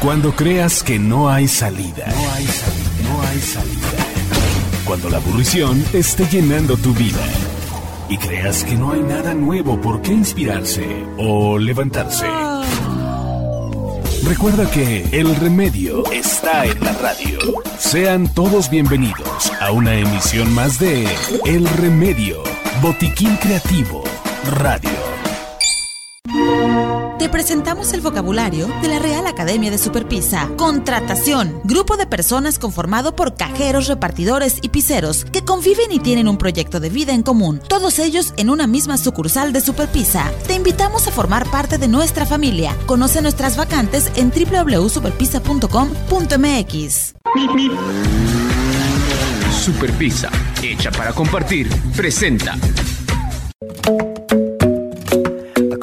Cuando creas que no hay salida. No hay salida. Cuando la aburrición esté llenando tu vida. Y creas que no hay nada nuevo por qué inspirarse o levantarse. Recuerda que el remedio está en la radio. Sean todos bienvenidos a una emisión más de El Remedio, Botiquín Creativo, Radio. Te presentamos el vocabulario de la Real Academia de Superpisa. Contratación. Grupo de personas conformado por cajeros, repartidores y piseros que conviven y tienen un proyecto de vida en común. Todos ellos en una misma sucursal de Superpisa. Te invitamos a formar parte de nuestra familia. Conoce nuestras vacantes en www.superpisa.com.mx. Superpisa, hecha para compartir, presenta.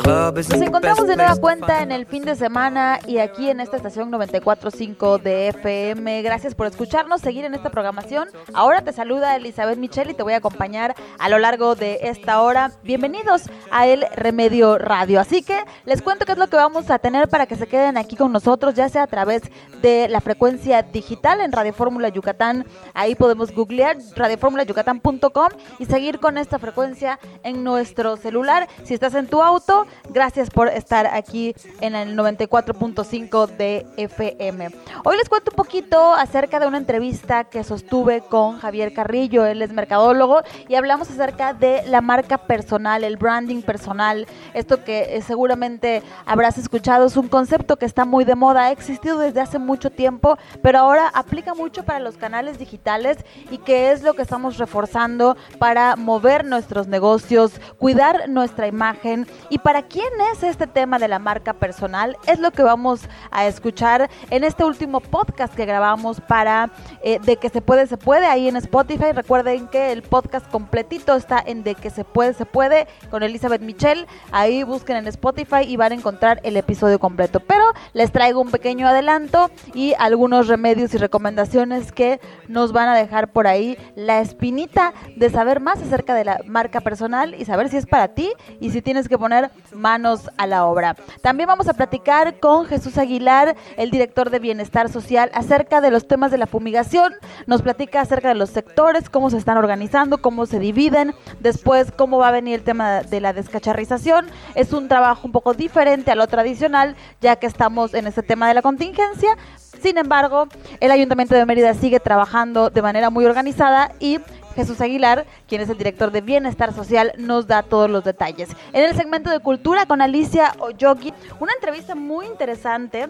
Nos encontramos de nueva cuenta en el fin de semana y aquí en esta estación 94.5 de FM. Gracias por escucharnos, seguir en esta programación. Ahora te saluda Elizabeth Michel y te voy a acompañar a lo largo de esta hora. Bienvenidos a El Remedio Radio. Así que les cuento qué es lo que vamos a tener para que se queden aquí con nosotros, ya sea a través de la frecuencia digital en Radio Fórmula Yucatán. Ahí podemos googlear radioformulayucatán.com y seguir con esta frecuencia en nuestro celular. Si estás en tu auto, Gracias por estar aquí en el 94.5 de FM. Hoy les cuento un poquito acerca de una entrevista que sostuve con Javier Carrillo, él es mercadólogo, y hablamos acerca de la marca personal, el branding personal. Esto que eh, seguramente habrás escuchado es un concepto que está muy de moda, ha existido desde hace mucho tiempo, pero ahora aplica mucho para los canales digitales y que es lo que estamos reforzando para mover nuestros negocios, cuidar nuestra imagen y para quién es este tema de la marca personal? Es lo que vamos a escuchar en este último podcast que grabamos para eh, De que se puede, se puede ahí en Spotify. Recuerden que el podcast completito está en De que se puede, se puede con Elizabeth Michelle. Ahí busquen en Spotify y van a encontrar el episodio completo. Pero les traigo un pequeño adelanto y algunos remedios y recomendaciones que nos van a dejar por ahí la espinita de saber más acerca de la marca personal y saber si es para ti y si tienes que poner manos a la obra. También vamos a platicar con Jesús Aguilar, el director de Bienestar Social, acerca de los temas de la fumigación. Nos platica acerca de los sectores, cómo se están organizando, cómo se dividen, después cómo va a venir el tema de la descacharrización. Es un trabajo un poco diferente a lo tradicional, ya que estamos en este tema de la contingencia. Sin embargo, el Ayuntamiento de Mérida sigue trabajando de manera muy organizada y Jesús Aguilar, quien es el director de Bienestar Social, nos da todos los detalles. En el segmento de cultura con Alicia Oyogi, una entrevista muy interesante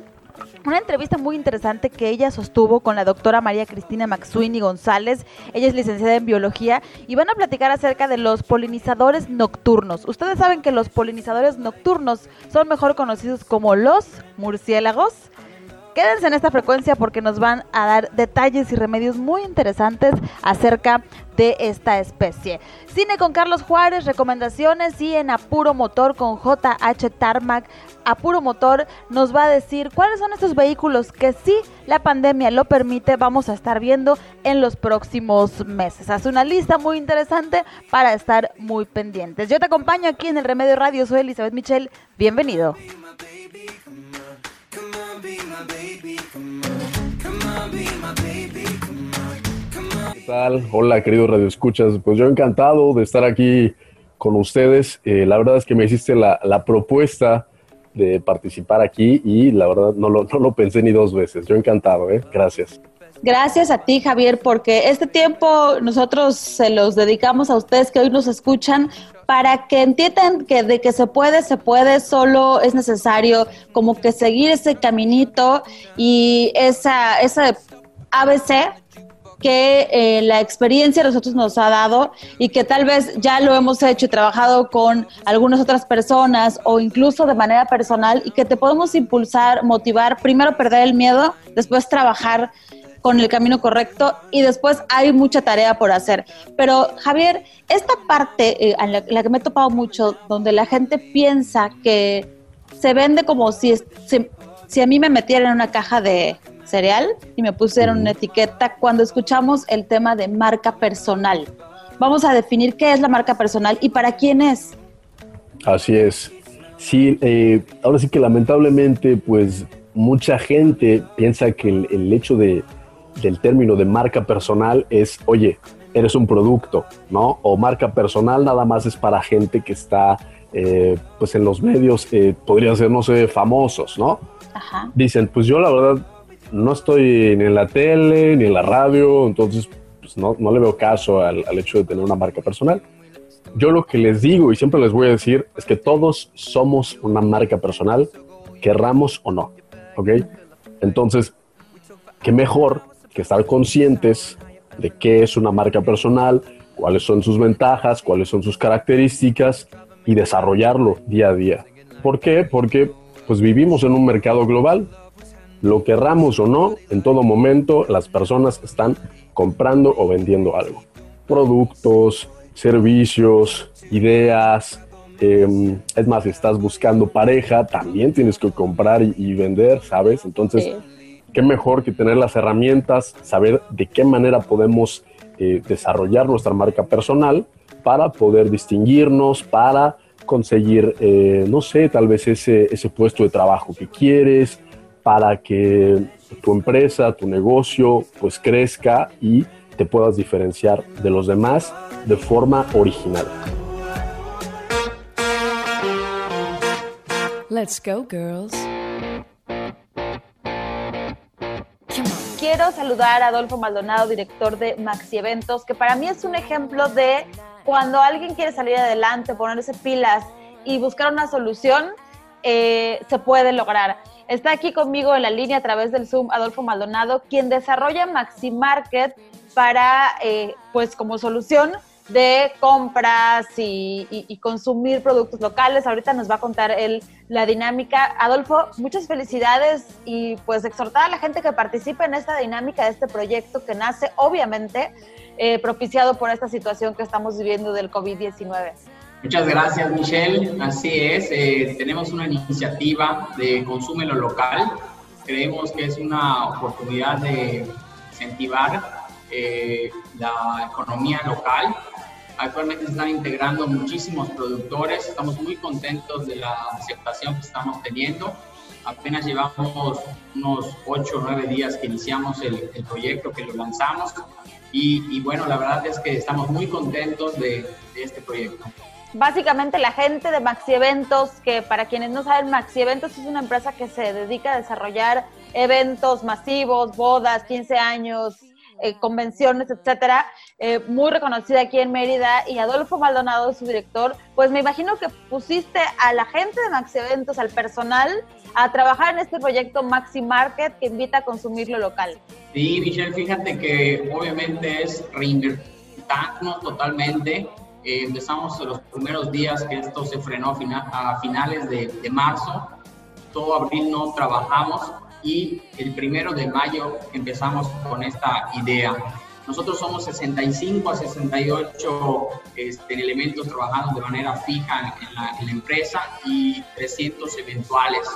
una entrevista muy interesante que ella sostuvo con la doctora María Cristina Maxuini González. Ella es licenciada en biología y van a platicar acerca de los polinizadores nocturnos. Ustedes saben que los polinizadores nocturnos son mejor conocidos como los murciélagos. Quédense en esta frecuencia porque nos van a dar detalles y remedios muy interesantes acerca de esta especie. Cine con Carlos Juárez, recomendaciones y en Apuro Motor con JH Tarmac. Apuro Motor nos va a decir cuáles son estos vehículos que si la pandemia lo permite vamos a estar viendo en los próximos meses. Hace una lista muy interesante para estar muy pendientes. Yo te acompaño aquí en el Remedio Radio, soy Elizabeth Michel, bienvenido. Tal? Hola, querido Radio Escuchas. Pues yo encantado de estar aquí con ustedes. Eh, la verdad es que me hiciste la, propuesta de participar aquí y la verdad no lo, no lo pensé ni dos veces. Yo encantado, ¿eh? Gracias. Gracias a ti, Javier, porque este tiempo nosotros se los dedicamos a ustedes que hoy nos escuchan para que entiendan que de que se puede, se puede, solo es necesario como que seguir ese caminito y esa, esa ABC que eh, la experiencia de nosotros nos ha dado y que tal vez ya lo hemos hecho y trabajado con algunas otras personas o incluso de manera personal y que te podemos impulsar, motivar, primero perder el miedo, después trabajar con el camino correcto y después hay mucha tarea por hacer. Pero Javier, esta parte eh, la, que me he topado mucho, donde la gente piensa que se vende como si, si, a mí me metieran en una caja de cereal y me pusieran una etiqueta cuando escuchamos el tema de marca personal. Vamos a definir qué es la marca personal y para quién es. Así es. Sí, eh, ahora sí que lamentablemente, pues mucha gente piensa que el, hecho de, del término de marca personal es, oye, eres un producto, ¿no? O marca personal nada más es para gente que está, eh, pues en los medios, eh, podría ser, no sé, famosos, ¿no? Dicen, pues yo la verdad no estoy ni en la tele ni en la radio, entonces pues no, no le veo caso al, al hecho de tener una marca personal. Yo lo que les digo y siempre les voy a decir es que todos somos una marca personal, querramos o no, ¿ok? Entonces, qué mejor que estar conscientes de qué es una marca personal, cuáles son sus ventajas, cuáles son sus características y desarrollarlo día a día. ¿Por qué? Porque pues vivimos en un mercado global. Lo querramos o no, en todo momento las personas están comprando o vendiendo algo. Productos, servicios, ideas. Em, es más, si estás buscando pareja, también tienes que comprar y, vender, ¿sabes? Entonces, qué mejor que tener las herramientas, saber de qué manera podemos eh, desarrollar nuestra marca personal para poder distinguirnos, para conseguir, eh, no sé, tal vez ese, ese puesto de trabajo que quieres, para que tu empresa, tu negocio, pues crezca y te puedas diferenciar de los demás de forma original. Let's go, girls. quiero saludar a Adolfo Maldonado, director de Maxi Eventos, que para mí es un ejemplo de cuando alguien quiere salir adelante, ponerse pilas y buscar una solución, eh, se puede lograr. Está aquí conmigo en la línea a través del Zoom Adolfo Maldonado, quien desarrolla Maxi Market para, eh, pues como solución de compras y, consumir productos locales. Ahorita nos va a contar él la dinámica. Adolfo, muchas felicidades y pues exhortar a la gente que participe en esta dinámica de este proyecto que nace obviamente eh, propiciado por esta situación que estamos viviendo del COVID-19. Muchas gracias, Michelle. Así es, eh, tenemos una iniciativa de consumo lo local. Creemos que es una oportunidad de incentivar eh, la economía local Actualmente se están integrando muchísimos productores, estamos muy contentos de la aceptación que estamos teniendo. Apenas llevamos unos 8 o 9 días que iniciamos el, proyecto, que lo lanzamos y, bueno, la verdad es que estamos muy contentos de, este proyecto. Básicamente la gente de Maxi Eventos, que para quienes no saben, Maxi Eventos es una empresa que se dedica a desarrollar eventos masivos, bodas, 15 años, eh, convenciones, etcétera, eh, muy reconocida aquí en Mérida, y Adolfo Maldonado, su director, pues me imagino que pusiste a la gente de Maxi Eventos, al personal, a trabajar en este proyecto Maxi Market que invita a consumir lo local. Sí, Michelle, fíjate que obviamente es reinvertirnos totalmente. Eh, empezamos los primeros días que esto se frenó a, finales de, de marzo. Todo abril no trabajamos y el primero de mayo empezamos con esta idea. Nosotros somos 65 a 68 este, elementos trabajando de manera fija en la, empresa y 300 eventuales.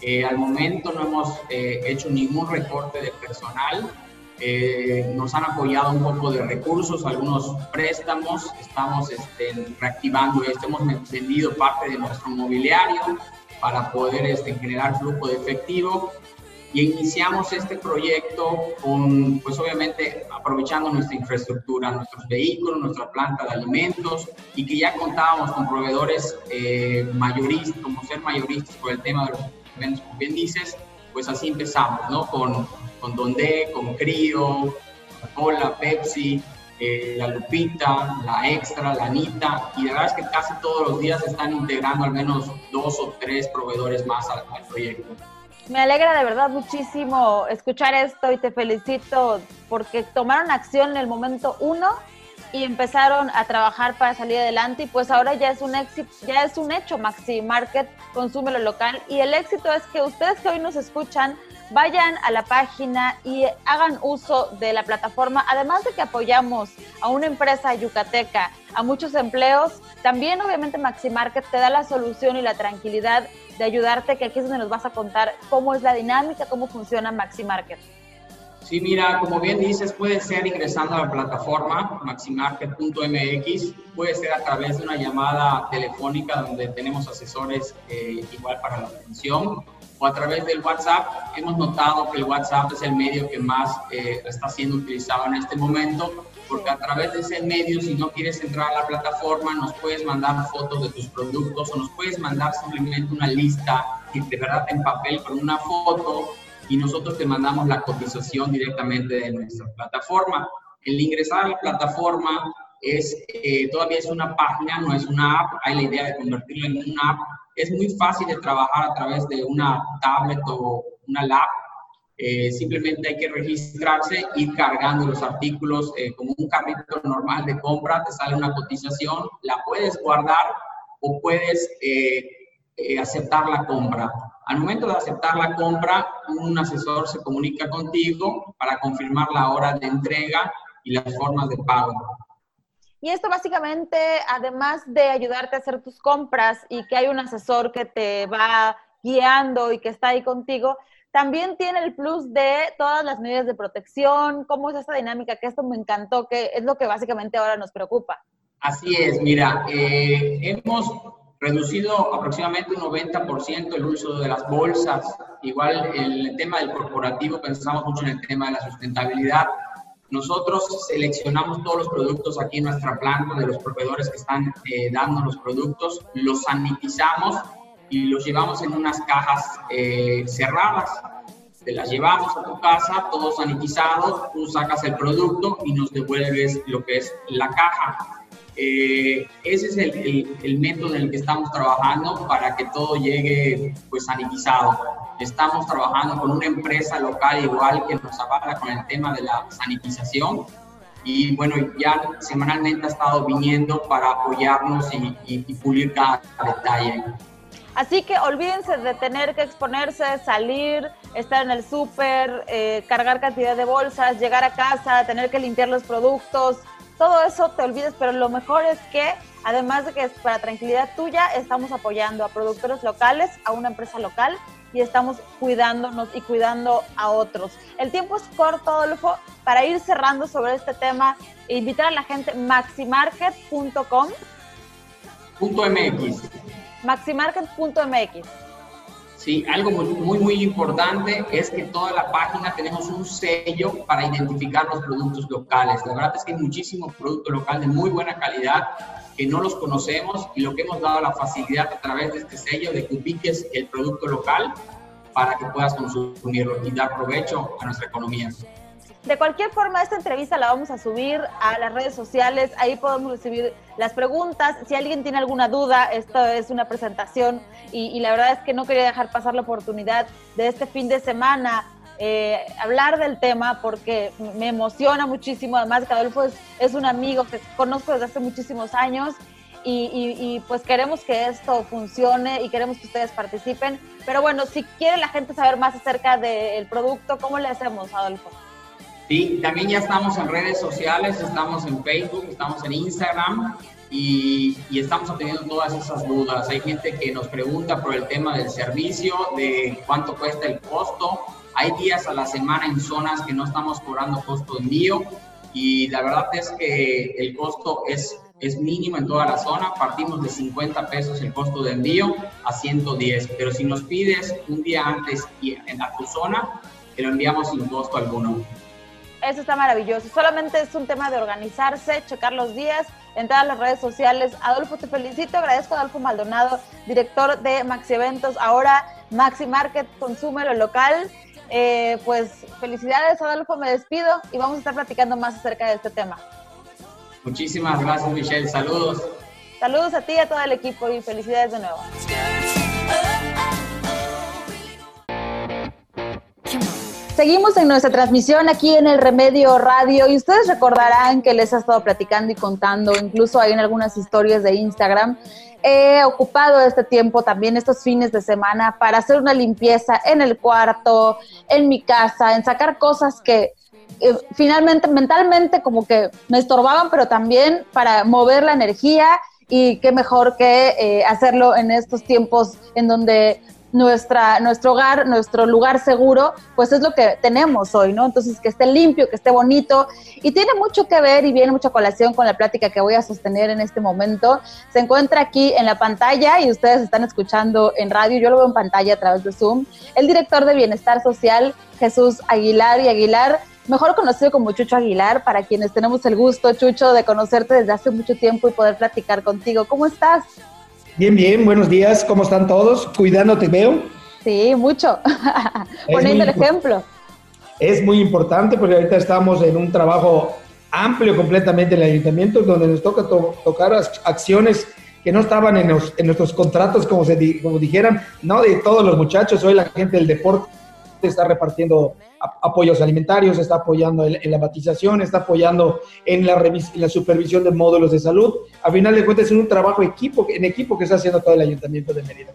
Eh, al momento no hemos eh, hecho ningún recorte de personal. Eh, nos han apoyado un poco de recursos, algunos préstamos. Estamos este, reactivando esto. Hemos vendido parte de nuestro mobiliario para poder este, generar flujo de efectivo y iniciamos este proyecto con, pues obviamente, aprovechando nuestra infraestructura, nuestros vehículos, nuestra planta de alimentos y que ya contábamos con proveedores eh, mayoristas, como ser mayoristas por el tema de los eventos, como bien dices, pues así empezamos, ¿no? Con, con Donde, con Crio, Cola, Pepsi, eh, la Lupita, la Extra, la Anita, y la verdad es que casi todos los días están integrando al menos dos o tres proveedores más al proyecto. Me alegra de verdad muchísimo escuchar esto y te felicito porque tomaron acción en el momento uno y empezaron a trabajar para salir adelante y pues ahora ya es un éxito, ya es un hecho Maxi Market, consume lo local y el éxito es que ustedes que hoy nos escuchan vayan a la página y hagan uso de la plataforma, además de que apoyamos a una empresa yucateca, a muchos empleos, también obviamente Maxi Market te da la solución y la tranquilidad de ayudarte, que aquí es donde nos vas a contar cómo es la dinámica, cómo funciona Maxi Market. Sí, mira, como bien dices, puede ser ingresando a la plataforma maximarket.mx, puede ser a través de una llamada telefónica donde tenemos asesores eh, igual para la atención o a través del WhatsApp. Hemos notado que el WhatsApp es el medio que más eh, está siendo utilizado en este momento porque a través de ese medio, si no quieres entrar a la plataforma, nos puedes mandar fotos de tus productos o nos puedes mandar simplemente una lista de verdad en papel con una foto y nosotros te mandamos la cotización directamente de nuestra plataforma. El ingresar a la plataforma es, eh, todavía es una página, no es una app, hay la idea de convertirlo en una app. Es muy fácil de trabajar a través de una tablet o una lap. Eh, simplemente hay que registrarse, ir cargando los artículos eh, como un carrito normal de compra, te sale una cotización, la puedes guardar o puedes aceptar la compra. Al momento de aceptar la compra, un asesor se comunica contigo para confirmar la hora de entrega y las formas de pago. Y esto básicamente, además de ayudarte a hacer tus compras y que hay un asesor que te va guiando y que está ahí contigo, también tiene el plus de todas las medidas de protección, cómo es esta dinámica, que esto me encantó, que es lo que básicamente ahora nos preocupa. Así es, mira, eh, hemos reducido aproximadamente un 90% el uso de las bolsas. Igual el tema del corporativo, pensamos mucho en el tema de la sustentabilidad. Nosotros seleccionamos todos los productos aquí en nuestra planta de los proveedores que están eh, dando los productos, los sanitizamos y los llevamos en unas cajas eh, cerradas. Te las llevamos a tu casa, todo sanitizado, tú sacas el producto y nos devuelves lo que es la caja eh, ese es el, el, método en el que estamos trabajando para que todo llegue pues sanitizado. Estamos trabajando con una empresa local igual que nos avala con el tema de la sanitización y bueno, ya semanalmente ha estado viniendo para apoyarnos y, pulir cada detalle. Así que olvídense de tener que exponerse, salir, estar en el súper, eh, cargar cantidad de bolsas, llegar a casa, tener que limpiar los productos, todo eso te olvides, pero lo mejor es que, además de que es para tranquilidad tuya, estamos apoyando a productores locales, a una empresa local y estamos cuidándonos y cuidando a otros. El tiempo es corto, Adolfo, para ir cerrando sobre este tema e invitar a la gente maximarket.com. .mx. Maximarket.mx. Sí, algo muy, muy, importante es que toda la página tenemos un sello para identificar los productos locales. La verdad es que hay muchísimos productos locales de muy buena calidad que no los conocemos y lo que hemos dado la facilidad a través de este sello de que ubiques el producto local para que puedas consumirlo y dar provecho a nuestra economía. De cualquier forma, esta entrevista la vamos a subir a las redes sociales, ahí podemos recibir las preguntas. Si alguien tiene alguna duda, esto es una presentación y, la verdad es que no quería dejar pasar la oportunidad de este fin de semana eh, hablar del tema porque me emociona muchísimo. Además, Cadolfo es, es un amigo que conozco desde hace muchísimos años y, pues queremos que esto funcione y queremos que ustedes participen. Pero bueno, si quiere la gente saber más acerca del producto, ¿cómo le hacemos, Adolfo? Sí, también ya estamos en redes sociales, estamos en Facebook, estamos en Instagram y, estamos atendiendo todas esas dudas. Hay gente que nos pregunta por el tema del servicio, de cuánto cuesta el costo. Hay días a la semana en zonas que no estamos cobrando costo de envío y la verdad es que el costo es, es mínimo en toda la zona. Partimos de 50 pesos el costo de envío a 110, pero si nos pides un día antes y en tu zona, te lo enviamos sin costo alguno. Eso está maravilloso. Solamente es un tema de organizarse, checar los días, entrar a las redes sociales. Adolfo, te felicito. Agradezco a Adolfo Maldonado, director de Maxi Eventos, ahora Maxi Market, consume lo local. Eh, pues felicidades, Adolfo. Me despido y vamos a estar platicando más acerca de este tema. Muchísimas gracias, Michelle. Saludos. Saludos a ti y a todo el equipo y felicidades de nuevo. Seguimos en nuestra transmisión aquí en el Remedio Radio y ustedes recordarán que les ha estado platicando y contando, incluso hay en algunas historias de Instagram. He ocupado este tiempo también, estos fines de semana, para hacer una limpieza en el cuarto, en mi casa, en sacar cosas que eh, finalmente mentalmente como que me estorbaban, pero también para mover la energía y qué mejor que eh, hacerlo en estos tiempos en donde nuestra, nuestro hogar, nuestro lugar seguro, pues es lo que tenemos hoy, ¿no? Entonces, que esté limpio, que esté bonito. Y tiene mucho que ver y viene mucha colación con la plática que voy a sostener en este momento. Se encuentra aquí en la pantalla y ustedes están escuchando en radio, yo lo veo en pantalla a través de Zoom, el director de Bienestar Social, Jesús Aguilar y Aguilar mejor conocido como Chucho Aguilar, para quienes tenemos el gusto, Chucho, de conocerte desde hace mucho tiempo y poder platicar contigo. ¿Cómo estás? Bien, bien, buenos días, ¿cómo están todos? Cuidándote, veo. Sí, mucho. Poniendo el ejemplo. Es muy importante porque ahorita estamos en un trabajo amplio completamente en el ayuntamiento donde nos toca tocar acciones que no estaban en, en nuestros contratos, como, se, como dijeran, no de todos los muchachos, hoy la gente del deporte está repartiendo apoyos alimentarios, está apoyando en, la batización, está apoyando en la, la supervisión de módulos de salud. A final de cuentas es un trabajo equipo, en equipo que está haciendo todo el Ayuntamiento de Mérida.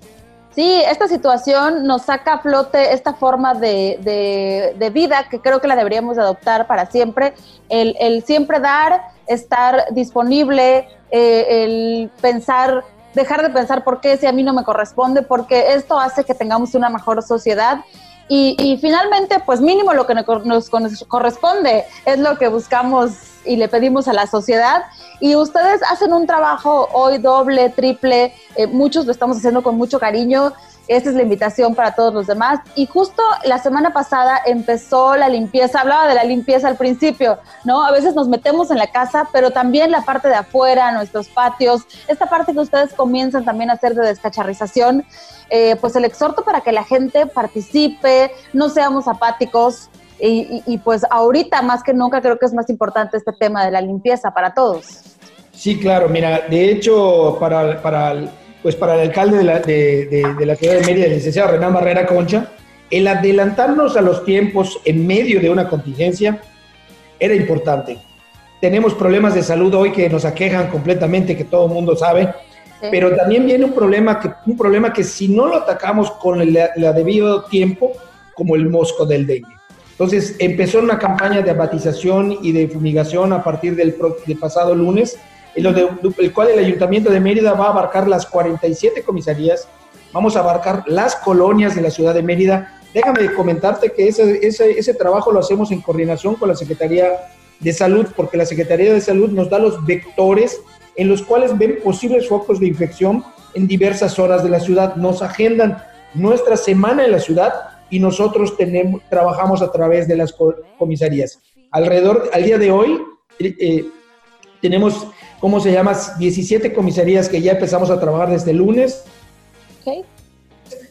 Sí, esta situación nos saca a flote esta forma de, de, vida que creo que la deberíamos adoptar para siempre. El, el siempre dar, estar disponible, eh, el pensar dejar de pensar por qué si a mí no me corresponde, porque esto hace que tengamos una mejor sociedad y, finalmente, pues mínimo lo que nos corresponde es lo que buscamos y le pedimos a la sociedad. Y ustedes hacen un trabajo hoy doble, triple, eh, muchos lo estamos haciendo con mucho cariño. Esta es la invitación para todos los demás. Y justo la semana pasada empezó la limpieza, hablaba de la limpieza al principio, ¿no? A veces nos metemos en la casa, pero también la parte de afuera, nuestros patios, esta parte que ustedes comienzan también a hacer de descacharrización, eh, pues el exhorto para que la gente participe, no seamos apáticos. Y, pues ahorita más que nunca creo que es más importante este tema de la limpieza para todos. Sí, claro, mira, de hecho, para, para pues para el alcalde de la, de, la ciudad de Mérida, el licenciado Renan Barrera Concha, el adelantarnos a los tiempos en medio de una contingencia era importante. Tenemos problemas de salud hoy que nos aquejan completamente, que todo el mundo sabe, pero también viene un problema, que, un problema que si no lo atacamos con el, debido tiempo, como el mosco del dengue. Entonces empezó una campaña de abatización y de fumigación a partir del, del pasado lunes, el cual el Ayuntamiento de Mérida va a abarcar las 47 comisarías, vamos a abarcar las colonias de la ciudad de Mérida. Déjame comentarte que ese, ese, ese trabajo lo hacemos en coordinación con la Secretaría de Salud, porque la Secretaría de Salud nos da los vectores en los cuales ven posibles focos de infección en diversas horas de la ciudad. Nos agendan nuestra semana en la ciudad y nosotros tenemos, trabajamos a través de las comisarías. Alrededor, al día de hoy, eh, tenemos ¿cómo se llama? 17 comisarías que ya empezamos a trabajar desde el lunes.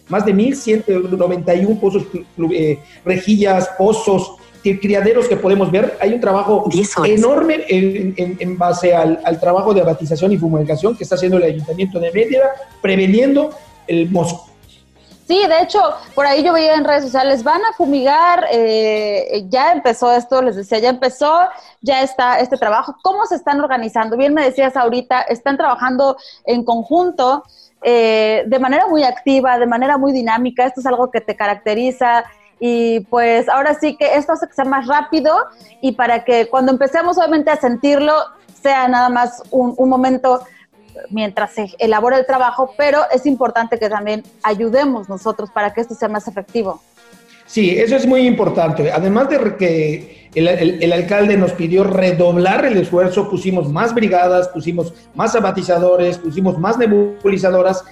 Más de 1.191 pozos, eh, rejillas, pozos, criaderos que podemos ver. Hay un trabajo enorme en, base al, trabajo de abatización y fumigación que está haciendo el Ayuntamiento de Mérida, preveniendo el mosco. Sí, de hecho, por ahí yo veía en redes sociales, van a fumigar, eh, ya empezó esto, les decía, ya empezó, ya está este trabajo. ¿Cómo se están organizando? Bien me decías ahorita, están trabajando en conjunto, eh, de manera muy activa, de manera muy dinámica, esto es algo que te caracteriza y pues ahora sí que esto hace que sea más rápido y para que cuando empecemos obviamente a sentirlo sea nada más un, un momento mientras se elabora el trabajo, pero es importante que también ayudemos nosotros para que esto sea más efectivo. Sí, eso es muy importante. Además de que el, alcalde nos pidió redoblar el esfuerzo, pusimos más brigadas, pusimos más abatizadores, pusimos más nebulizadoras.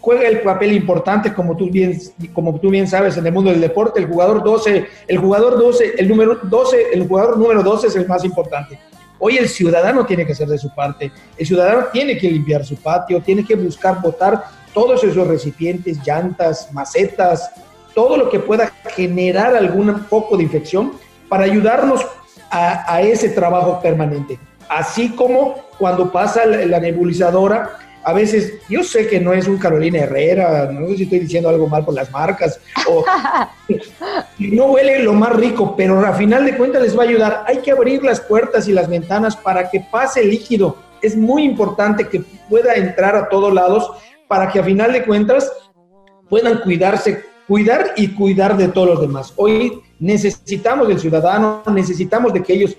Juega el papel importante, como tú bien, como tú bien sabes, en el mundo del deporte. El jugador 12, el jugador 12, el número 12, el jugador número 12 es el más importante. Hoy el ciudadano tiene que hacer de su parte. El ciudadano tiene que limpiar su patio, tiene que buscar botar todos esos recipientes, llantas, macetas, todo lo que pueda generar algún foco de infección para ayudarnos a, ese trabajo permanente. Así como cuando pasa la nebulizadora, a veces, yo sé que no es un Carolina Herrera, no sé si estoy diciendo algo mal por las marcas, o no huele lo más rico, pero a final de cuentas les va a ayudar. Hay que abrir las puertas y las ventanas para que pase el líquido. Es muy importante que pueda entrar a todos lados para que a final de cuentas puedan cuidarse, cuidar y cuidar de todos los demás. Hoy necesitamos del ciudadano, necesitamos de que ellos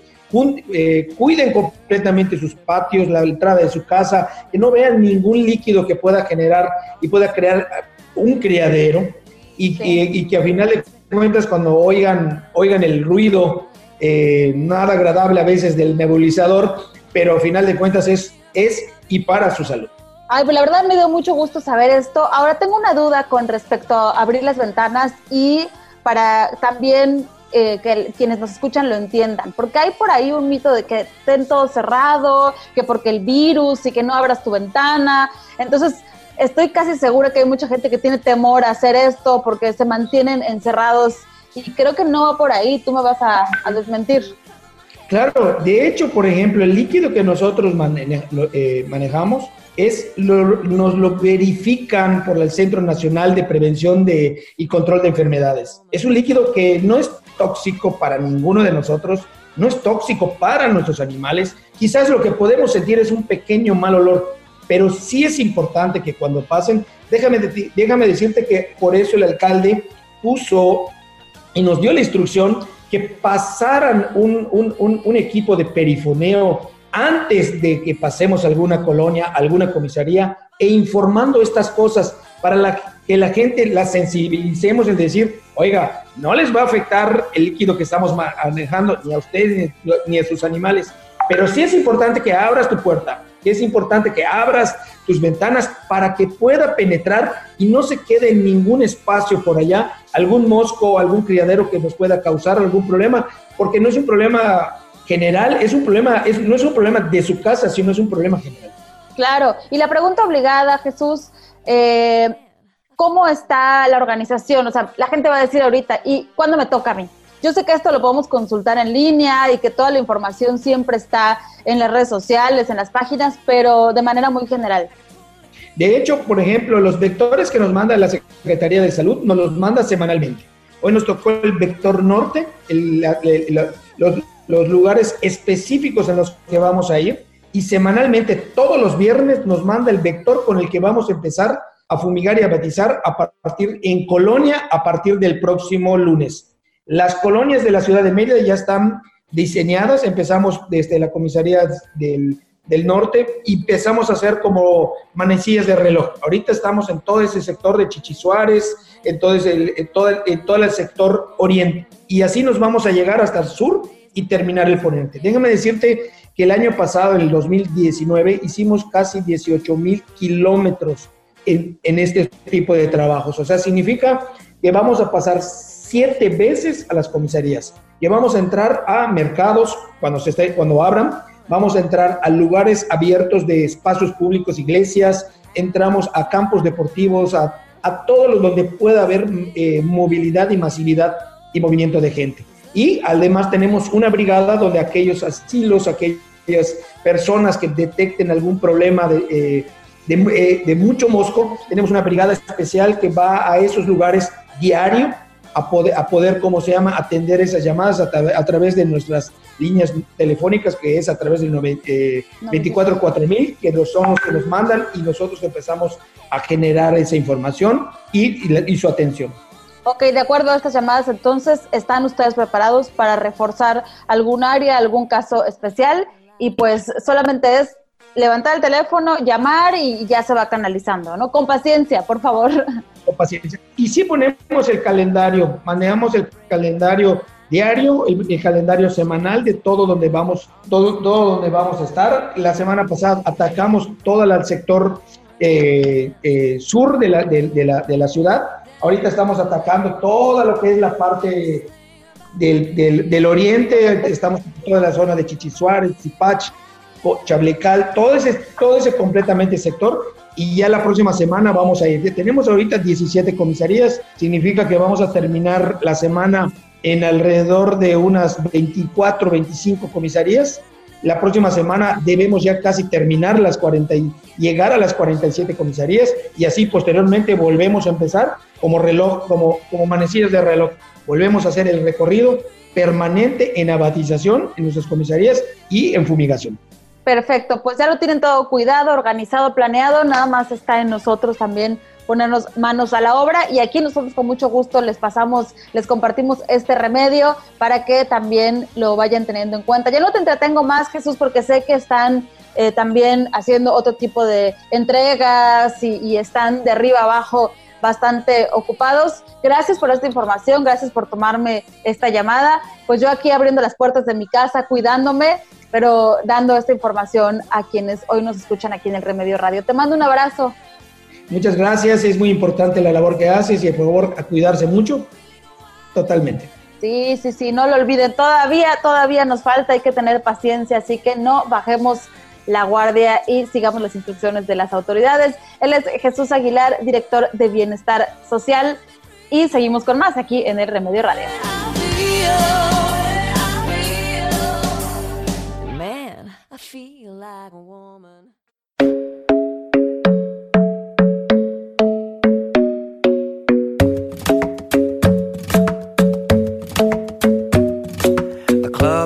eh, cuiden completamente sus patios, la entrada de su casa, que no vean ningún líquido que pueda generar y pueda crear un criadero, y, que a final de cuentas cuando oigan, oigan el ruido eh, nada agradable a veces del nebulizador, pero a final de cuentas es, es y para su salud. Ay, pues la verdad me dio mucho gusto saber esto. Ahora tengo una duda con respecto a abrir las ventanas y para también eh, que quienes nos escuchan lo entiendan, porque hay por ahí un mito de que estén todo cerrado, que porque el virus y que no abras tu ventana. Entonces, estoy casi segura que hay mucha gente que tiene temor a hacer esto porque se mantienen encerrados y creo que no va por ahí, tú me vas a, desmentir. Claro, de hecho, por ejemplo, el líquido que nosotros eh, manejamos es nos lo verifican por el Centro Nacional de Prevención de, y Control de Enfermedades. Es un líquido que no es tóxico para ninguno de nosotros, no es tóxico para nuestros animales. Quizás lo que podemos sentir es un pequeño mal olor, pero sí es importante que cuando pasen, déjame, déjame decirte que por eso el alcalde puso y nos dio la instrucción que pasaran un, un, un equipo de perifoneo antes de que pasemos alguna colonia, alguna comisaría, e informando estas cosas para que la gente la sensibilicemos en decir, oiga, no les va a afectar el líquido que estamos manejando ni a ustedes ni a sus animales, pero sí es importante que abras tu puerta, que es importante que abras tus ventanas para que pueda penetrar y no se quede en ningún espacio por allá algún mosco algún criadero que nos pueda causar algún problema, porque no es un problema general, es un problema, no es un problema de su casa, sino es un problema general. Claro, y la pregunta obligada, Jesús, eh, ¿cómo está la organización? O sea, la gente va a decir ahorita, ¿y cuándo me toca a mí? Yo sé que esto lo podemos consultar en línea y que toda la información siempre está en las redes sociales, en las páginas, pero de manera muy general. De hecho, por ejemplo, los vectores que nos manda la Secretaría de Salud nos los manda semanalmente. Hoy nos tocó el vector norte, los, los lugares específicos en los que vamos a ir y semanalmente, todos los viernes, nos manda el vector con el que vamos a empezar a fumigar y a batizar a partir en Colonia a partir del próximo lunes. Las colonias de la ciudad de Mérida ya están diseñadas, empezamos desde la comisaría del, del norte y empezamos a hacer como manecillas de reloj. Ahorita estamos en todo ese sector de Chichisuárez, en todo, en todo, en todo el sector oriente. Y así nos vamos a llegar hasta el sur y terminar el ponente. Déjame decirte que el año pasado, en el 2019, hicimos casi 18 mil kilómetros en, en, este tipo de trabajos. O sea, significa que vamos a pasar siete veces a las comisarías, que vamos a entrar a mercados cuando, se esté, cuando abran, vamos a entrar a lugares abiertos de espacios públicos, iglesias, entramos a campos deportivos, a, a todos los donde pueda haber eh, movilidad y masividad y movimiento de gente. Y además tenemos una brigada donde aquellos asilos, aquellas personas que detecten algún problema de, eh, eh, de, mucho mosco, tenemos una brigada especial que va a esos lugares diario a poder, a poder ¿cómo se llama?, atender esas llamadas a, través de nuestras líneas telefónicas, que es a través del 24 4000, que nos son los que nos mandan y nosotros empezamos a generar esa información y, y su atención. Ok, de acuerdo a estas llamadas, entonces, ¿están ustedes preparados para reforzar algún área, algún caso especial? Y pues solamente es levantar el teléfono, llamar y ya se va canalizando, ¿no? Con paciencia, por favor. Con paciencia. Y si ponemos el calendario, manejamos el calendario diario, el, calendario semanal de todo donde vamos, todo, todo donde vamos a estar. La semana pasada atacamos todo el sector eh, eh, sur de la, de, la, de la ciudad Ahorita estamos atacando toda lo que es la parte del, del, oriente, estamos en toda la zona de Chichisuárez, Zipach, Chablecal, todo ese, todo ese completamente sector y ya la próxima semana vamos a ir. Tenemos ahorita 17 comisarías, significa que vamos a terminar la semana en alrededor de unas 24, 25 comisarías. La próxima semana debemos ya casi terminar las 40 y llegar a las 47 comisarías y así posteriormente volvemos a empezar como reloj, como, como manecillas de reloj. Volvemos a hacer el recorrido permanente en abatización en nuestras comisarías y en fumigación. Perfecto, pues ya lo tienen todo cuidado, organizado, planeado, nada más está en nosotros también ponernos manos a la obra y aquí nosotros con mucho gusto les pasamos, les compartimos este remedio para que también lo vayan teniendo en cuenta. Ya no te entretengo más, Jesús, porque sé que están eh, también haciendo otro tipo de entregas y, y están de arriba abajo bastante ocupados. Gracias por esta información, gracias por tomarme esta llamada. Pues yo aquí abriendo las puertas de mi casa, cuidándome, pero dando esta información a quienes hoy nos escuchan aquí en el Remedio Radio. Te mando un abrazo. Muchas gracias, es muy importante la labor que haces y por favor a cuidarse mucho, totalmente. Sí, sí, sí, no lo olviden, todavía, todavía nos falta, hay que tener paciencia, así que no bajemos la guardia y sigamos las instrucciones de las autoridades. Él es Jesús Aguilar, director de Bienestar Social y seguimos con más aquí en el Remedio Radio.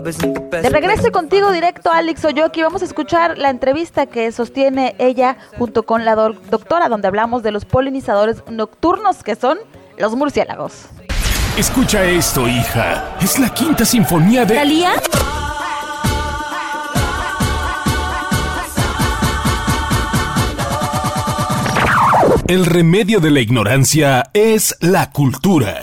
De regreso contigo directo, Alex Oyoki. Vamos a escuchar la entrevista que sostiene ella junto con la doctora, donde hablamos de los polinizadores nocturnos que son los murciélagos. Escucha esto, hija. Es la quinta sinfonía de. ¿Talía? El remedio de la ignorancia es la cultura.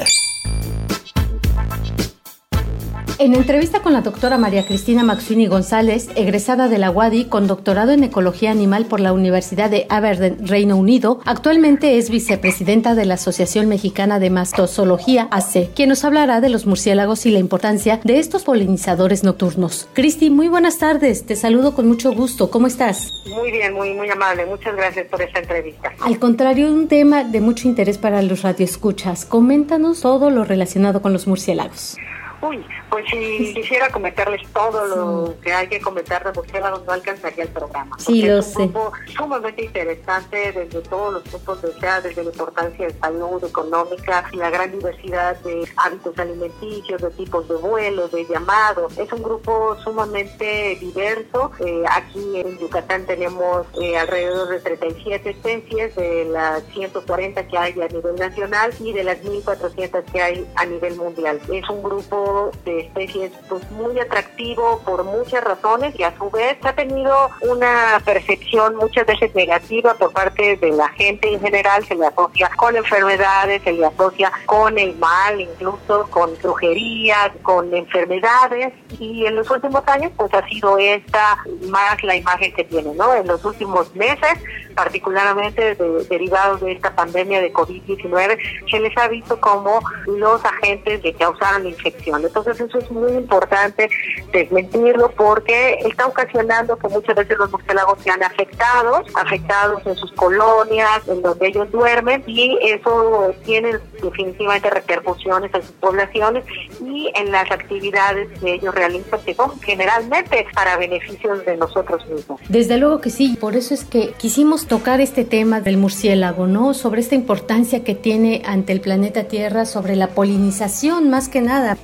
En entrevista con la doctora María Cristina Maxini González, egresada de la UADI con doctorado en Ecología Animal por la Universidad de Aberdeen, Reino Unido, actualmente es vicepresidenta de la Asociación Mexicana de Mastozoología, AC, quien nos hablará de los murciélagos y la importancia de estos polinizadores nocturnos. Cristi, muy buenas tardes, te saludo con mucho gusto, ¿cómo estás? Muy bien, muy, muy amable, muchas gracias por esta entrevista. Al contrario, un tema de mucho interés para los radioescuchas, coméntanos todo lo relacionado con los murciélagos. Uy, pues si quisiera comentarles todo lo que hay que comentar de murciélagos, no alcanzaría el programa. Sí, lo es un Grupo sumamente interesante desde todos los puntos de vista, desde la importancia de salud económica, la gran diversidad de hábitos alimenticios, de tipos de vuelos, de llamados. Es un grupo sumamente diverso. Eh, aquí en Yucatán tenemos eh, alrededor de 37 especies de las 140 que hay a nivel nacional y de las 1.400 que hay a nivel mundial. Es un grupo de especies pues muy atractivo por muchas razones y a su vez ha tenido una percepción muchas veces negativa por parte de la gente en general, se le asocia con enfermedades, se le asocia con el mal, incluso con brujería, con enfermedades y en los últimos años pues ha sido esta más la imagen que tiene, ¿no? En los últimos meses particularmente derivados de esta pandemia de COVID-19, se les ha visto como los agentes que causaron la infección. Entonces eso es muy importante desmentirlo porque está ocasionando que muchas veces los murciélagos sean afectados, afectados en sus colonias, en donde ellos duermen y eso tiene definitivamente repercusiones en sus poblaciones y en las actividades que ellos realizan que son generalmente para beneficios de nosotros mismos. Desde luego que sí, por eso es que quisimos tocar este tema del murciélago, ¿no? Sobre esta importancia que tiene ante el planeta Tierra, sobre la polinización más que nada.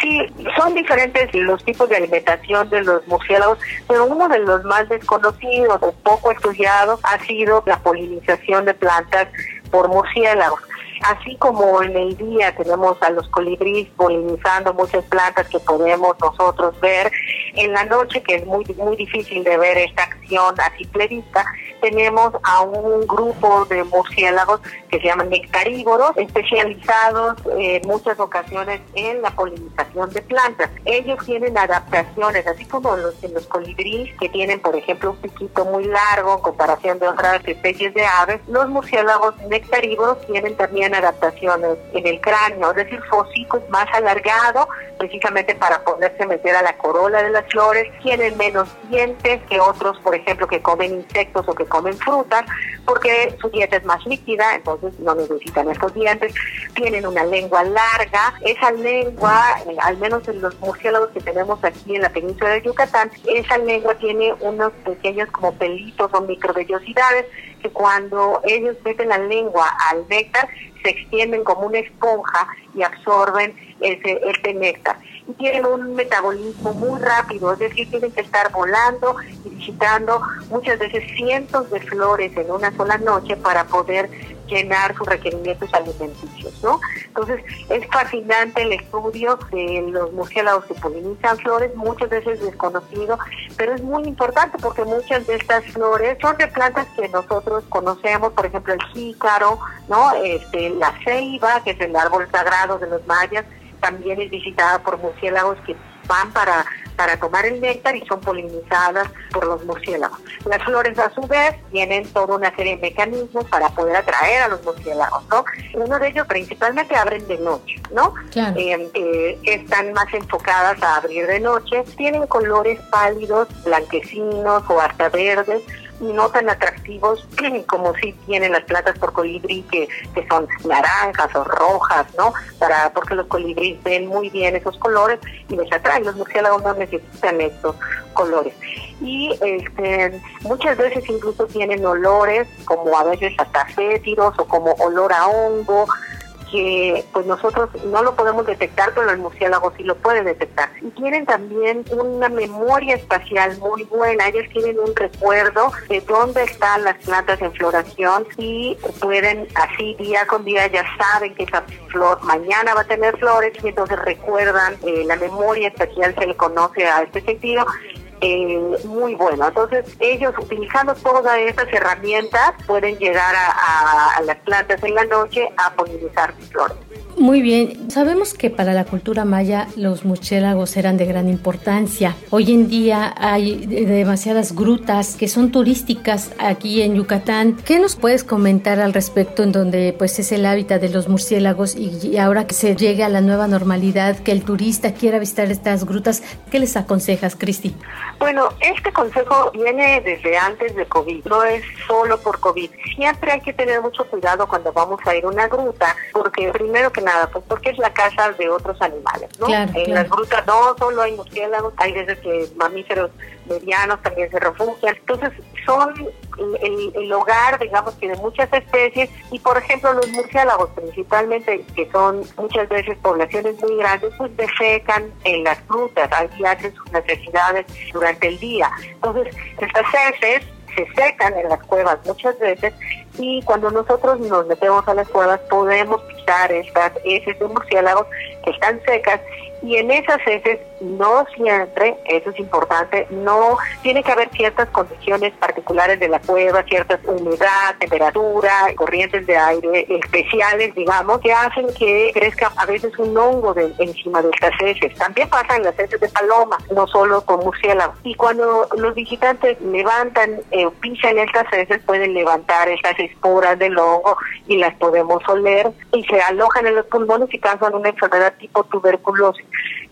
Sí, son diferentes los tipos de alimentación de los murciélagos, pero uno de los más desconocidos o poco estudiados ha sido la polinización de plantas por murciélagos. Así como en el día tenemos a los colibríes polinizando muchas plantas que podemos nosotros ver, en la noche, que es muy, muy difícil de ver esta acción a simple vista, tenemos a un grupo de murciélagos que se llaman nectarívoros, especializados en muchas ocasiones en la polinización de plantas. Ellos tienen adaptaciones, así como los, los colibríes, que tienen, por ejemplo, un piquito muy largo en comparación de otras especies de aves, los murciélagos nectarívoros tienen también adaptaciones en el cráneo, es decir, fósicos más alargados, precisamente para poderse meter a la corola de las flores, tienen menos dientes que otros, por ejemplo, que comen insectos o que comen frutas, porque su dieta es más líquida, entonces no necesitan estos dientes, tienen una lengua larga, esa lengua, eh, al menos en los murciélagos que tenemos aquí en la península de Yucatán, esa lengua tiene unos pequeños como pelitos o microvellosidades que cuando ellos meten la lengua al néctar se extienden como una esponja y absorben ese, ese néctar. Y tienen un metabolismo muy rápido, es decir, tienen que estar volando y visitando muchas veces cientos de flores en una sola noche para poder llenar sus requerimientos alimenticios, ¿no? Entonces, es fascinante el estudio de los murciélagos que polinizan flores, muchas veces desconocido, pero es muy importante porque muchas de estas flores son de plantas que nosotros conocemos, por ejemplo, el jícaro, ¿no? Este, la ceiba, que es el árbol sagrado de los mayas, también es visitada por murciélagos que van para, para tomar el néctar y son polinizadas por los murciélagos. Las flores a su vez tienen toda una serie de mecanismos para poder atraer a los murciélagos, ¿no? Uno de ellos principalmente abren de noche, ¿no? Eh, eh, están más enfocadas a abrir de noche, tienen colores pálidos, blanquecinos o hasta verdes, no tan atractivos como si tienen las plantas por colibrí que, que son naranjas o rojas, ¿no? Para, porque los colibríes ven muy bien esos colores y les atraen. Los murciélagos no necesitan estos colores. Y este, muchas veces incluso tienen olores como a veces hasta fétidos o como olor a hongo, que pues nosotros no lo podemos detectar, pero el murciélago sí lo puede detectar. Y tienen también una memoria espacial muy buena, ellos tienen un recuerdo de dónde están las plantas en floración y pueden así día con día ya saben que esa flor mañana va a tener flores y entonces recuerdan, eh, la memoria espacial se le conoce a este sentido eh, muy bueno. Entonces, ellos utilizando todas estas herramientas pueden llegar a, las plantas en la noche a polinizar flores. Muy bien, sabemos que para la cultura maya los murciélagos eran de gran importancia. Hoy en día hay demasiadas grutas que son turísticas aquí en Yucatán. ¿Qué nos puedes comentar al respecto en donde pues es el hábitat de los murciélagos y, ahora que se llegue a la nueva normalidad, que el turista quiera visitar estas grutas, qué les aconsejas, Cristi? Bueno, este consejo viene desde antes de COVID, no es solo por COVID. Siempre hay que tener mucho cuidado cuando vamos a ir a una gruta, porque primero que nada, pues porque es la casa de otros animales, ¿no? en las grutas no solo hay murciélagos, hay veces que mamíferos medianos también se refugian. Entonces, son el, hogar, digamos que de muchas especies y, por ejemplo, los murciélagos principalmente, que son muchas veces poblaciones muy grandes, pues defecan en las grutas, allí hacen sus necesidades durante el día. Entonces, estas heces se secan en las cuevas muchas veces y cuando nosotros nos metemos a las cuevas podemos estas heces de murciélagos que están secas y en esas heces no siempre, eso es importante, no tiene que haber ciertas condiciones particulares de la cueva, cierta humedad, temperatura, corrientes de aire especiales, digamos, que hacen que crezca a veces un hongo de, encima de estas heces. También pasa en las heces de paloma, no solo con murciélagos. Y cuando los visitantes levantan, eh, pisan estas heces, pueden levantar estas esporas del hongo y las podemos oler y se alojan en los pulmones y causan una enfermedad tipo tuberculosis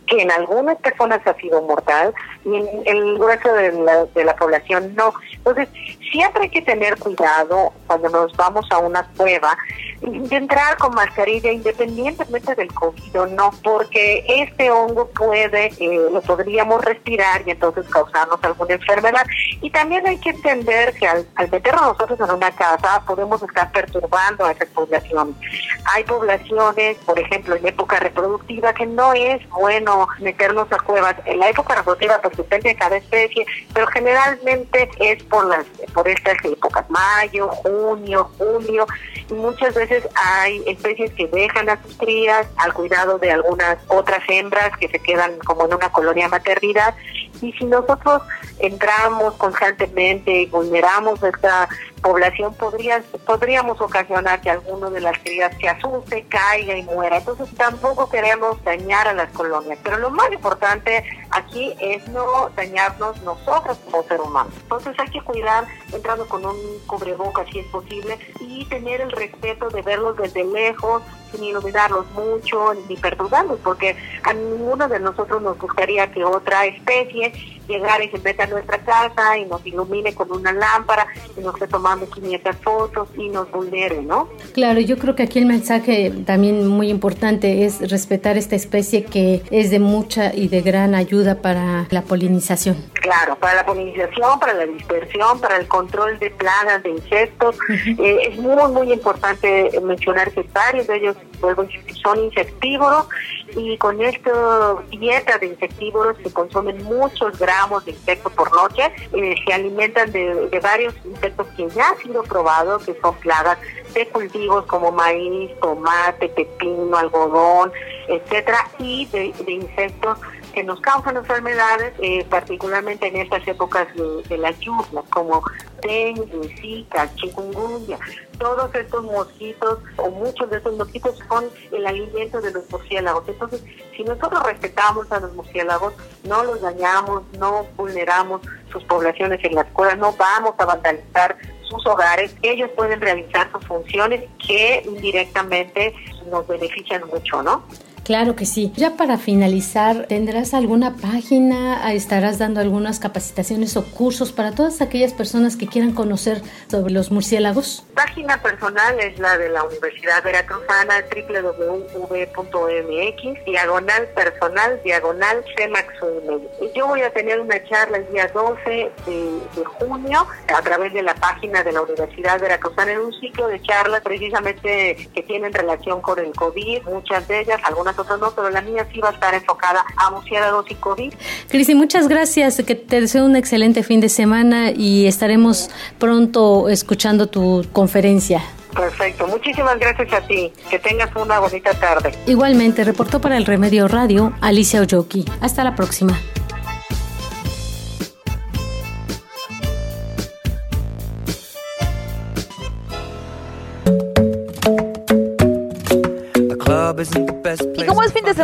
que en algunas personas ha sido mortal y en el grueso de la, de la población no. Entonces, siempre hay que tener cuidado cuando nos vamos a una cueva de entrar con mascarilla independientemente del COVID o no, porque este hongo puede, eh, lo podríamos respirar y entonces causarnos alguna enfermedad. Y también hay que entender que al, al meternos nosotros en una casa podemos estar perturbando a esa población. Hay poblaciones, por ejemplo, en época reproductiva, que no es bueno meternos a cuevas. En la época reproductiva, pues depende de cada especie, pero generalmente es por las por estas épocas, mayo, junio, julio, y muchas veces hay especies que dejan a sus crías al cuidado de algunas otras hembras que se quedan como en una colonia maternidad y si nosotros entramos constantemente y vulneramos esta población, podría, podríamos ocasionar que alguno de las crías se asuste, caiga y muera. Entonces tampoco queremos dañar a las colonias. Pero lo más importante aquí es no dañarnos nosotros como ser humanos. Entonces hay que cuidar entrando con un cubrebocas si es posible y tener el respeto de verlos desde lejos, sin iluminarlos mucho ni perturbarlos, porque a ninguno de nosotros nos gustaría que otra especie llegara y se meta a nuestra casa y nos ilumine con una lámpara y nos tomando 500 fotos y nos vulnere, ¿no? Claro, yo creo que aquí el mensaje también muy importante es respetar esta especie que es de mucha y de gran ayuda para la polinización. Claro, para la polinización, para la dispersión, para el control de plagas, de insectos. Eh, es muy, muy importante mencionar que varios de ellos son insectívoros y con esta dieta de insectívoros se consumen muchos gramos de insectos por noche. Eh, se alimentan de, varios insectos que ya han sido probados, que son plagas de cultivos como maíz, tomate, pepino, algodón, etcétera, y de insectos que nos causan enfermedades, eh, particularmente en estas épocas de, las lluvias, como dengue, zika, chikungunya. Todos estos mosquitos o muchos de estos mosquitos son el alimento de los murciélagos. Entonces, si nosotros respetamos a los murciélagos, no los dañamos, no vulneramos sus poblaciones en las cuevas, no vamos a vandalizar sus hogares, ellos pueden realizar sus funciones que indirectamente nos benefician mucho, ¿no? Claro que sí. Ya para finalizar, ¿tendrás alguna página? ¿Estarás dando algunas capacitaciones o cursos para todas aquellas personas que quieran conocer sobre los murciélagos? Página personal es la de la Universidad Veracruzana, www.v.mx, diagonal personal, diagonal y Yo voy a tener una charla el día 12 de, de junio a través de la página de la Universidad Veracruzana en un ciclo de charlas precisamente que tienen relación con el COVID, muchas de ellas, algunas nosotros no, pero la mía sí va a estar enfocada a murciélagos y COVID. Cristi, muchas gracias, que te deseo un excelente fin de semana y estaremos pronto escuchando tu conferencia. Perfecto, muchísimas gracias a ti. Que tengas una bonita tarde. Igualmente, reportó para el Remedio Radio Alicia Oyoki. Hasta la próxima.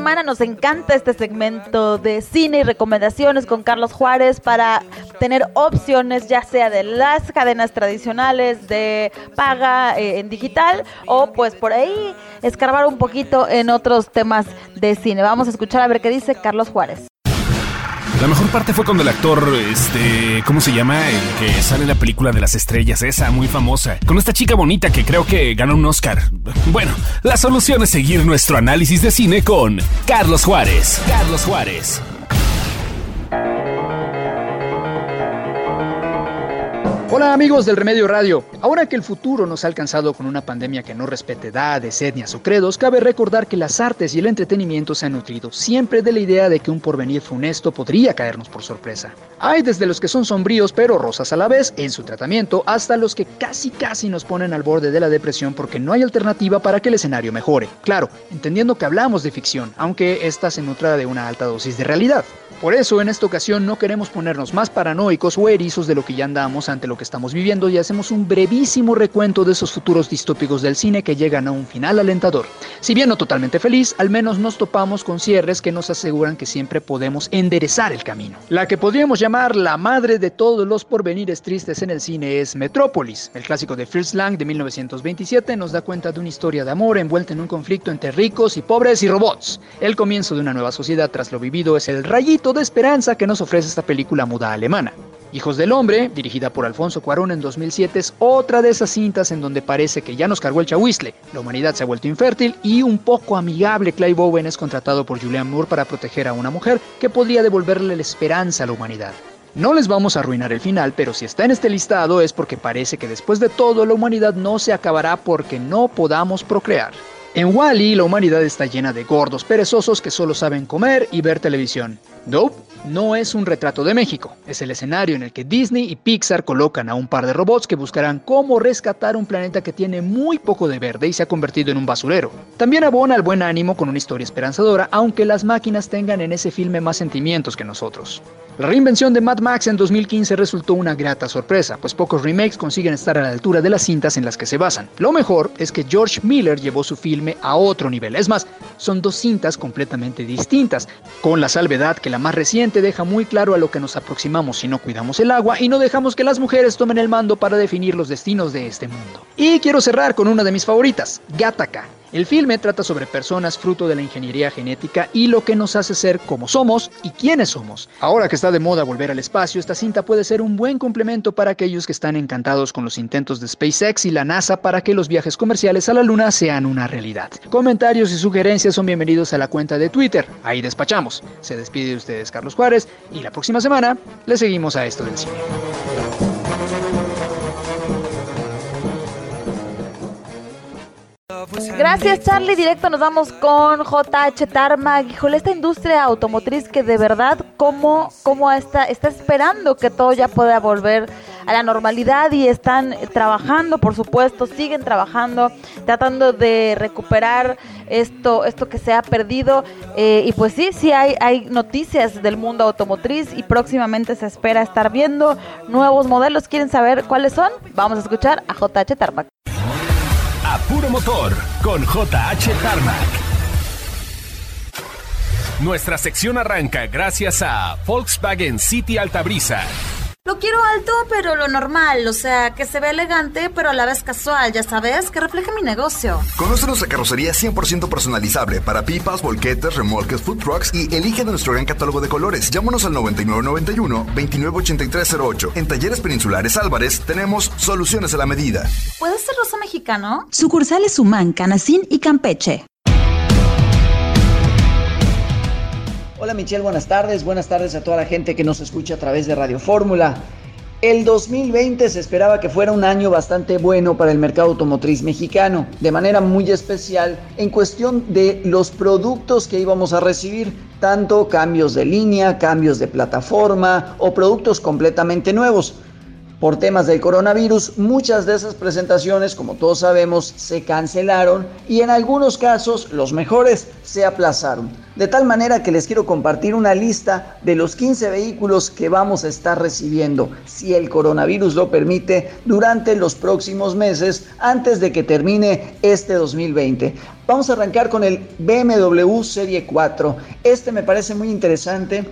Semana, nos encanta este segmento de cine y recomendaciones con Carlos Juárez para tener opciones, ya sea de las cadenas tradicionales de paga eh, en digital o pues por ahí escarbar un poquito en otros temas de cine. Vamos a escuchar a ver qué dice Carlos Juárez. La mejor parte fue cuando el actor, este, ¿cómo se llama? El que sale en la película de las estrellas, esa muy famosa, con esta chica bonita que creo que ganó un Oscar. Bueno, la solución es seguir nuestro análisis de cine con Carlos Juárez. Carlos Juárez. Hola amigos del Remedio Radio. Ahora que el futuro nos ha alcanzado con una pandemia que no respete edades, etnias o credos, cabe recordar que las artes y el entretenimiento se han nutrido siempre de la idea de que un porvenir funesto podría caernos por sorpresa. Hay desde los que son sombríos pero rosas a la vez en su tratamiento hasta los que casi casi nos ponen al borde de la depresión porque no hay alternativa para que el escenario mejore. Claro, entendiendo que hablamos de ficción, aunque esta se nutra de una alta dosis de realidad. Por eso en esta ocasión no queremos ponernos más paranoicos o erizos de lo que ya andamos ante lo que estamos viviendo y hacemos un brevísimo recuento de esos futuros distópicos del cine que llegan a un final alentador. Si bien no totalmente feliz, al menos nos topamos con cierres que nos aseguran que siempre podemos enderezar el camino. La que podríamos llamar la madre de todos los porvenires tristes en el cine es Metrópolis. El clásico de Fritz Lang de 1927 nos da cuenta de una historia de amor envuelta en un conflicto entre ricos y pobres y robots. El comienzo de una nueva sociedad tras lo vivido es el rayito de esperanza que nos ofrece esta película muda alemana. Hijos del Hombre, dirigida por Alfonso Cuarón en 2007, es otra de esas cintas en donde parece que ya nos cargó el chahuizle, la humanidad se ha vuelto infértil y un poco amigable Clive Owen es contratado por Julianne Moore para proteger a una mujer que podría devolverle la esperanza a la humanidad. No les vamos a arruinar el final, pero si está en este listado es porque parece que después de todo la humanidad no se acabará porque no podamos procrear. En Wally, la humanidad está llena de gordos perezosos que solo saben comer y ver televisión. Nope, no es un retrato de México. Es el escenario en el que Disney y Pixar colocan a un par de robots que buscarán cómo rescatar un planeta que tiene muy poco de verde y se ha convertido en un basurero. También abona el buen ánimo con una historia esperanzadora, aunque las máquinas tengan en ese filme más sentimientos que nosotros. La reinvención de Mad Max en 2015 resultó una grata sorpresa, pues pocos remakes consiguen estar a la altura de las cintas en las que se basan. Lo mejor es que George Miller llevó su filme a otro nivel. Es más, son dos cintas completamente distintas, con la salvedad que la más reciente deja muy claro a lo que nos aproximamos si no cuidamos el agua y no dejamos que las mujeres tomen el mando para definir los destinos de este mundo. Y quiero cerrar con una de mis favoritas, Gattaca El filme trata sobre personas fruto de la ingeniería genética y lo que nos hace ser como somos y quiénes somos. Ahora que está de moda volver al espacio, esta cinta puede ser un buen complemento para aquellos que están encantados con los intentos de SpaceX y la NASA para que los viajes comerciales a la Luna sean una realidad. Comentarios y sugerencias son bienvenidos a la cuenta de Twitter. Ahí despachamos. Se despide de ustedes Carlos Juárez y la próxima semana le seguimos a esto del cine. Gracias Charlie, directo nos vamos con JH Tarmac. Híjole, esta industria automotriz que de verdad, ¿cómo, cómo está, está esperando que todo ya pueda volver a la normalidad y están trabajando, por supuesto, siguen trabajando, tratando de recuperar esto, esto que se ha perdido. Eh, y pues sí, sí hay, hay noticias del mundo automotriz y próximamente se espera estar viendo nuevos modelos. ¿Quieren saber cuáles son? Vamos a escuchar a JH Tarmac. A puro motor con JH Tarmac. Nuestra sección arranca gracias a Volkswagen City Altabrisa. Lo quiero alto, pero lo normal, o sea, que se ve elegante, pero a la vez casual, ya sabes, que refleje mi negocio. Conoce nuestra carrocería 100% personalizable para pipas, volquetes, remolques, food trucks y elige de nuestro gran catálogo de colores. Llámanos al 9991-298308. En Talleres Peninsulares Álvarez tenemos soluciones a la medida. ¿Puede ser rosa mexicano? Sucursales Humán, Canacín y Campeche. Hola Michelle, buenas tardes. Buenas tardes a toda la gente que nos escucha a través de Radio Fórmula. El 2020 se esperaba que fuera un año bastante bueno para el mercado automotriz mexicano, de manera muy especial en cuestión de los productos que íbamos a recibir, tanto cambios de línea, cambios de plataforma o productos completamente nuevos. Por temas del coronavirus, muchas de esas presentaciones, como todos sabemos, se cancelaron y en algunos casos los mejores se aplazaron. De tal manera que les quiero compartir una lista de los 15 vehículos que vamos a estar recibiendo, si el coronavirus lo permite, durante los próximos meses antes de que termine este 2020. Vamos a arrancar con el BMW Serie 4. Este me parece muy interesante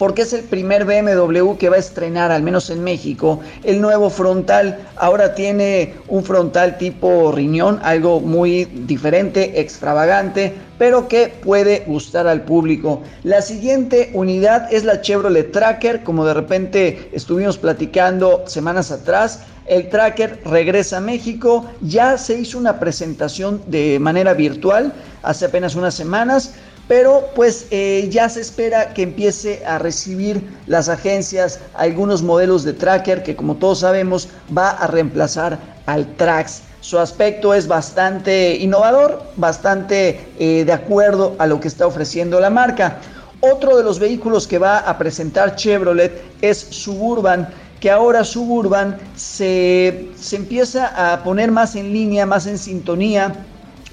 porque es el primer BMW que va a estrenar, al menos en México, el nuevo frontal. Ahora tiene un frontal tipo riñón, algo muy diferente, extravagante, pero que puede gustar al público. La siguiente unidad es la Chevrolet Tracker, como de repente estuvimos platicando semanas atrás. El Tracker regresa a México, ya se hizo una presentación de manera virtual hace apenas unas semanas pero pues eh, ya se espera que empiece a recibir las agencias algunos modelos de tracker que como todos sabemos va a reemplazar al Trax. Su aspecto es bastante innovador, bastante eh, de acuerdo a lo que está ofreciendo la marca. Otro de los vehículos que va a presentar Chevrolet es Suburban que ahora Suburban se, se empieza a poner más en línea, más en sintonía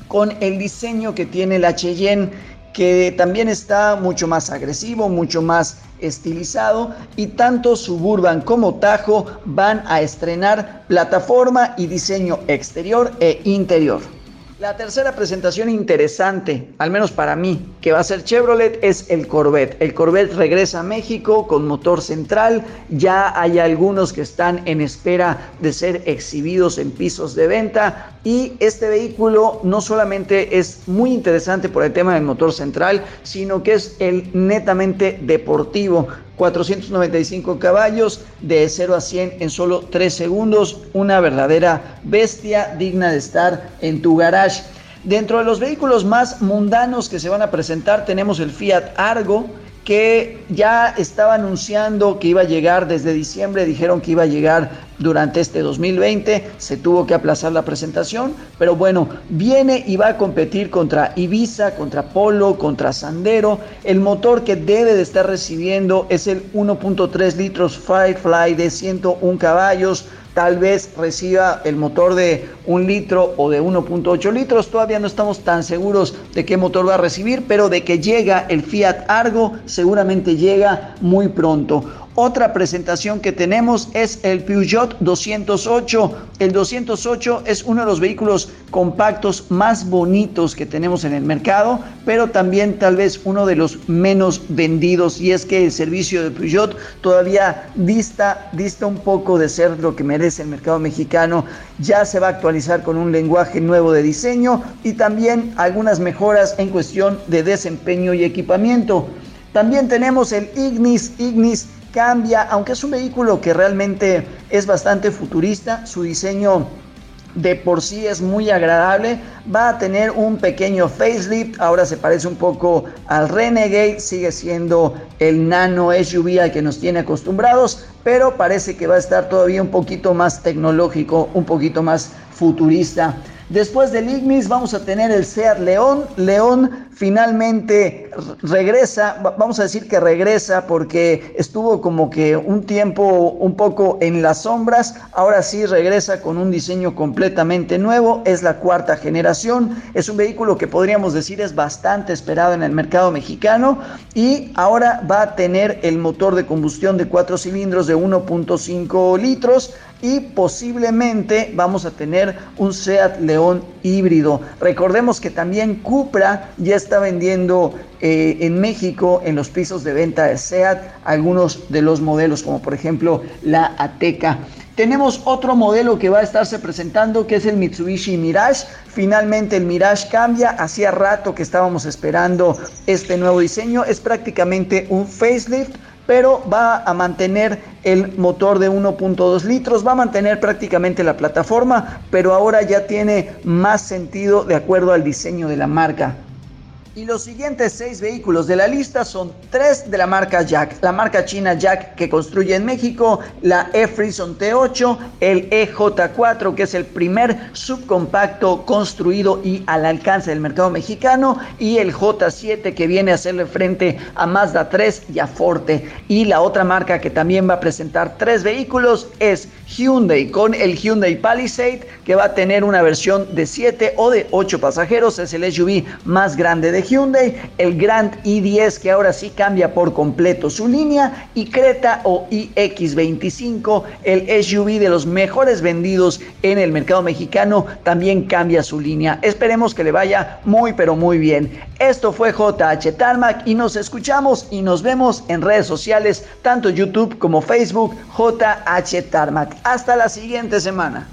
con el diseño que tiene la Cheyenne que también está mucho más agresivo, mucho más estilizado y tanto Suburban como Tajo van a estrenar plataforma y diseño exterior e interior. La tercera presentación interesante, al menos para mí, que va a ser Chevrolet es el Corvette. El Corvette regresa a México con motor central. Ya hay algunos que están en espera de ser exhibidos en pisos de venta. Y este vehículo no solamente es muy interesante por el tema del motor central, sino que es el netamente deportivo. 495 caballos de 0 a 100 en solo 3 segundos, una verdadera bestia digna de estar en tu garage. Dentro de los vehículos más mundanos que se van a presentar tenemos el Fiat Argo, que ya estaba anunciando que iba a llegar desde diciembre, dijeron que iba a llegar durante este 2020, se tuvo que aplazar la presentación, pero bueno, viene y va a competir contra Ibiza, contra Polo, contra Sandero. El motor que debe de estar recibiendo es el 1.3 litros Firefly de 101 caballos, tal vez reciba el motor de un litro o de 1.8 litros. Todavía no estamos tan seguros de qué motor va a recibir, pero de que llega el Fiat Argo, seguramente llega muy pronto. Otra presentación que tenemos es el Peugeot 208. El 208 es uno de los vehículos compactos más bonitos que tenemos en el mercado, pero también tal vez uno de los menos vendidos. Y es que el servicio de Peugeot todavía dista, dista un poco de ser lo que merece el mercado mexicano. Ya se va a actualizar con un lenguaje nuevo de diseño y también algunas mejoras en cuestión de desempeño y equipamiento. También tenemos el Ignis. Ignis cambia, aunque es un vehículo que realmente es bastante futurista, su diseño de por sí es muy agradable. Va a tener un pequeño facelift. Ahora se parece un poco al Renegade. Sigue siendo el nano SUV al que nos tiene acostumbrados. Pero parece que va a estar todavía un poquito más tecnológico, un poquito más futurista. Después del Ignis vamos a tener el Seat León. León finalmente regresa, vamos a decir que regresa porque estuvo como que un tiempo un poco en las sombras. Ahora sí regresa con un diseño completamente nuevo. Es la cuarta generación. Es un vehículo que podríamos decir es bastante esperado en el mercado mexicano y ahora va a tener el motor de combustión de cuatro cilindros de 1.5 litros y posiblemente vamos a tener un Seat León híbrido. Recordemos que también Cupra ya está vendiendo eh, en México en los pisos de venta de Seat algunos de los modelos como por ejemplo la Ateca. Tenemos otro modelo que va a estarse presentando que es el Mitsubishi Mirage. Finalmente el Mirage cambia. Hacía rato que estábamos esperando este nuevo diseño. Es prácticamente un facelift pero va a mantener el motor de 1.2 litros, va a mantener prácticamente la plataforma, pero ahora ya tiene más sentido de acuerdo al diseño de la marca. Y los siguientes seis vehículos de la lista son tres de la marca Jack. La marca china Jack que construye en México, la E-Frison T8, el EJ4 que es el primer subcompacto construido y al alcance del mercado mexicano y el J7 que viene a hacerle frente a Mazda 3 y a Forte. Y la otra marca que también va a presentar tres vehículos es Hyundai con el Hyundai Palisade que va a tener una versión de 7 o de 8 pasajeros. Es el SUV más grande de Hyundai, el Grand i10 que ahora sí cambia por completo su línea y Creta o iX25, el SUV de los mejores vendidos en el mercado mexicano, también cambia su línea. Esperemos que le vaya muy pero muy bien. Esto fue JH Tarmac y nos escuchamos y nos vemos en redes sociales, tanto YouTube como Facebook, JH Tarmac. Hasta la siguiente semana.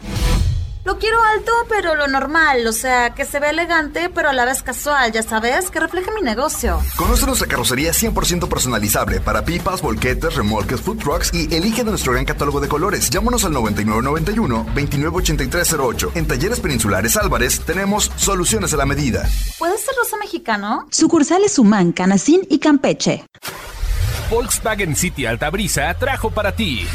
Lo quiero alto, pero lo normal, o sea, que se ve elegante, pero a la vez casual, ya sabes, que refleje mi negocio. Conoce nuestra carrocería 100% personalizable para pipas, volquetes, remolques, food trucks y elige de nuestro gran catálogo de colores. Llámanos al 9991-298308. En Talleres Peninsulares Álvarez tenemos soluciones a la medida. ¿Puede ser rosa mexicano? Sucursales Humán, Canacín y Campeche. Volkswagen City Altabrisa trajo para ti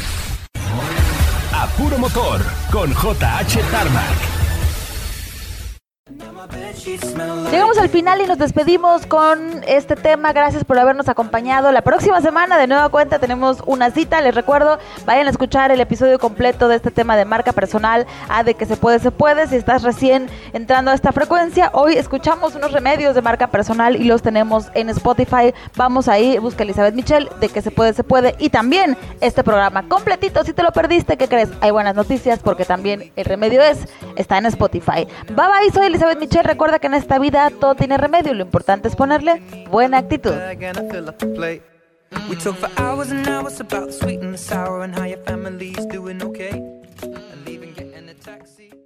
puro motor con JH Tarmac. Llegamos al final y nos despedimos con este tema. Gracias por habernos acompañado. La próxima semana, de nueva cuenta, tenemos una cita. Les recuerdo, vayan a escuchar el episodio completo de este tema de marca personal. A de que se puede, se puede. Si estás recién entrando a esta frecuencia, hoy escuchamos unos remedios de marca personal y los tenemos en Spotify. Vamos ahí, busca Elizabeth Michelle, de que se puede, se puede. Y también este programa completito. Si te lo perdiste, ¿qué crees? Hay buenas noticias porque también el remedio es, está en Spotify. Bye bye, soy Elizabeth Michelle. Recuerda que en esta vida todo tiene remedio. Lo importante es ponerle buena actitud.